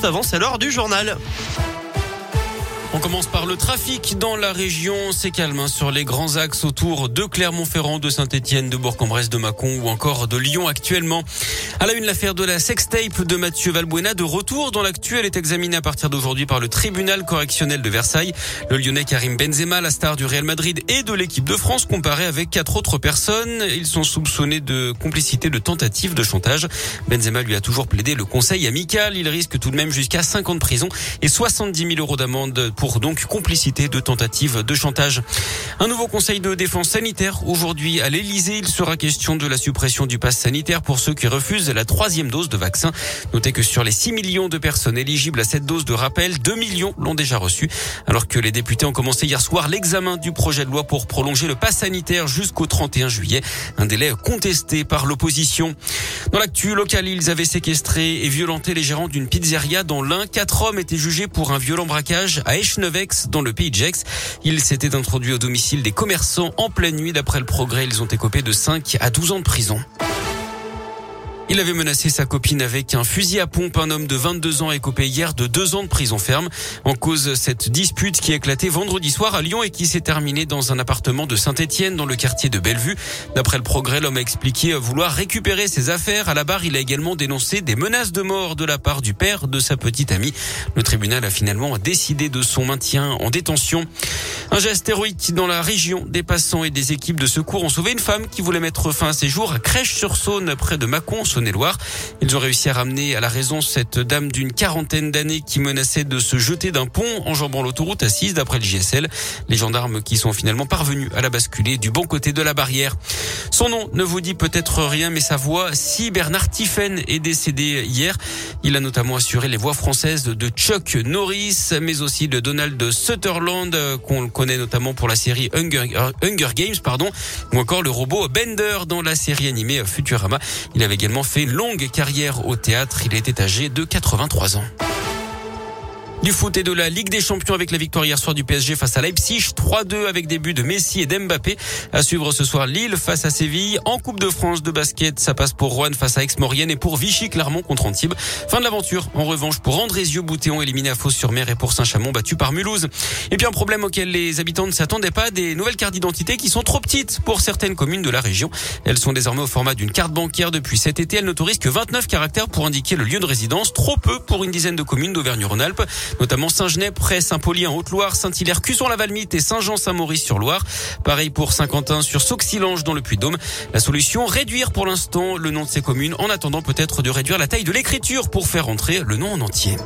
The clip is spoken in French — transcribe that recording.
juste avant, c'est l'heure du journal. On commence par le trafic dans la région. C'est calme hein, sur les grands axes autour de Clermont-Ferrand, de Saint-Etienne, de Bourg-en-Bresse, de Mâcon ou encore de Lyon actuellement. À la une, l'affaire de la sextape de Mathieu Valbuena de retour dans l'actu. Elle est examinée à partir d'aujourd'hui par le tribunal correctionnel de Versailles. Le lyonnais Karim Benzema, la star du Real Madrid et de l'équipe de France, comparé avec quatre autres personnes. Ils sont soupçonnés de complicité de tentative de chantage. Benzema lui a toujours plaidé le conseil amical. Il risque tout de même jusqu'à 5 ans de prison et 70 000 euros d'amende pour donc complicité de tentative de chantage. Un nouveau conseil de défense sanitaire aujourd'hui à l'Elysée. Il sera question de la suppression du pass sanitaire pour ceux qui refusent la troisième dose de vaccin. Notez que sur les 6 millions de personnes éligibles à cette dose de rappel, 2 millions l'ont déjà reçu. Alors que les députés ont commencé hier soir l'examen du projet de loi pour prolonger le pass sanitaire jusqu'au 31 juillet. Un délai contesté par l'opposition. Dans l'actu local, ils avaient séquestré et violenté les gérants d'une pizzeria dont l'un, quatre hommes étaient jugés pour un violent braquage à Dans le pays de Gex. Ils s'étaient introduits au domicile des commerçants en pleine nuit. D'après le progrès, ils ont écopé de 5 à 12 ans de prison. Il avait menacé sa copine avec un fusil à pompe. Un homme de 22 ans a écopé hier de deux ans de prison ferme. En cause, cette dispute qui a éclaté vendredi soir à Lyon et qui s'est terminée dans un appartement de Saint-Etienne dans le quartier de Bellevue. D'après le progrès, l'homme a expliqué vouloir récupérer ses affaires. À la barre, il a également dénoncé des menaces de mort de la part du père de sa petite amie. Le tribunal a finalement décidé de son maintien en détention. Un geste héroïque dans la région. Des passants et des équipes de secours ont sauvé une femme qui voulait mettre fin à ses jours à Crèche-sur-Saône près de Mâcon, loire Ils ont réussi à ramener à la raison cette dame d'une quarantaine d'années qui menaçait de se jeter d'un pont en jambant l'autoroute assise d'après le GSL. Les gendarmes qui sont finalement parvenus à la basculer du bon côté de la barrière. Son nom ne vous dit peut-être rien, mais sa voix, si Bernard Tiffen est décédé hier. Il a notamment assuré les voix françaises de Chuck Norris, mais aussi de Donald Sutherland, qu'on connaît notamment pour la série Hunger, Hunger Games, pardon, ou encore le robot Bender dans la série animée Futurama. Il avait également fait longue carrière au théâtre. Il était âgé de 83 ans. Du foot et de la Ligue des Champions avec la victoire hier soir du PSG face à Leipzig. 3-2 avec des buts de Messi et d'Mbappé. À suivre ce soir Lille face à Séville. En Coupe de France de basket, ça passe pour Rouen face à Aix-Maurienne et pour Vichy Clermont contre Antibes. Fin de l'aventure. En revanche, pour Andrézieux Boutéon éliminé à Fos-sur-Mer et pour Saint-Chamond battu par Mulhouse. Et puis un problème auquel les habitants ne s'attendaient pas, des nouvelles cartes d'identité qui sont trop petites pour certaines communes de la région. Elles sont désormais au format d'une carte bancaire depuis cet été. Elles n'autorisent que 29 caractères pour indiquer le lieu de résidence. Trop peu pour une dizaine de communes d'Auvergne-Rhône-Alpes notamment Saint-Genès, Près, Saint-Pauli en Haute-Loire, Saint-Hilaire, Cusson-la-Valmite et Saint-Jean-Saint-Maurice-sur-Loire. Pareil pour Saint-Quentin sur Sauxilange dans le Puy-de-Dôme. La solution, réduire pour l'instant le nom de ces communes en attendant peut-être de réduire la taille de l'écriture pour faire entrer le nom en entier.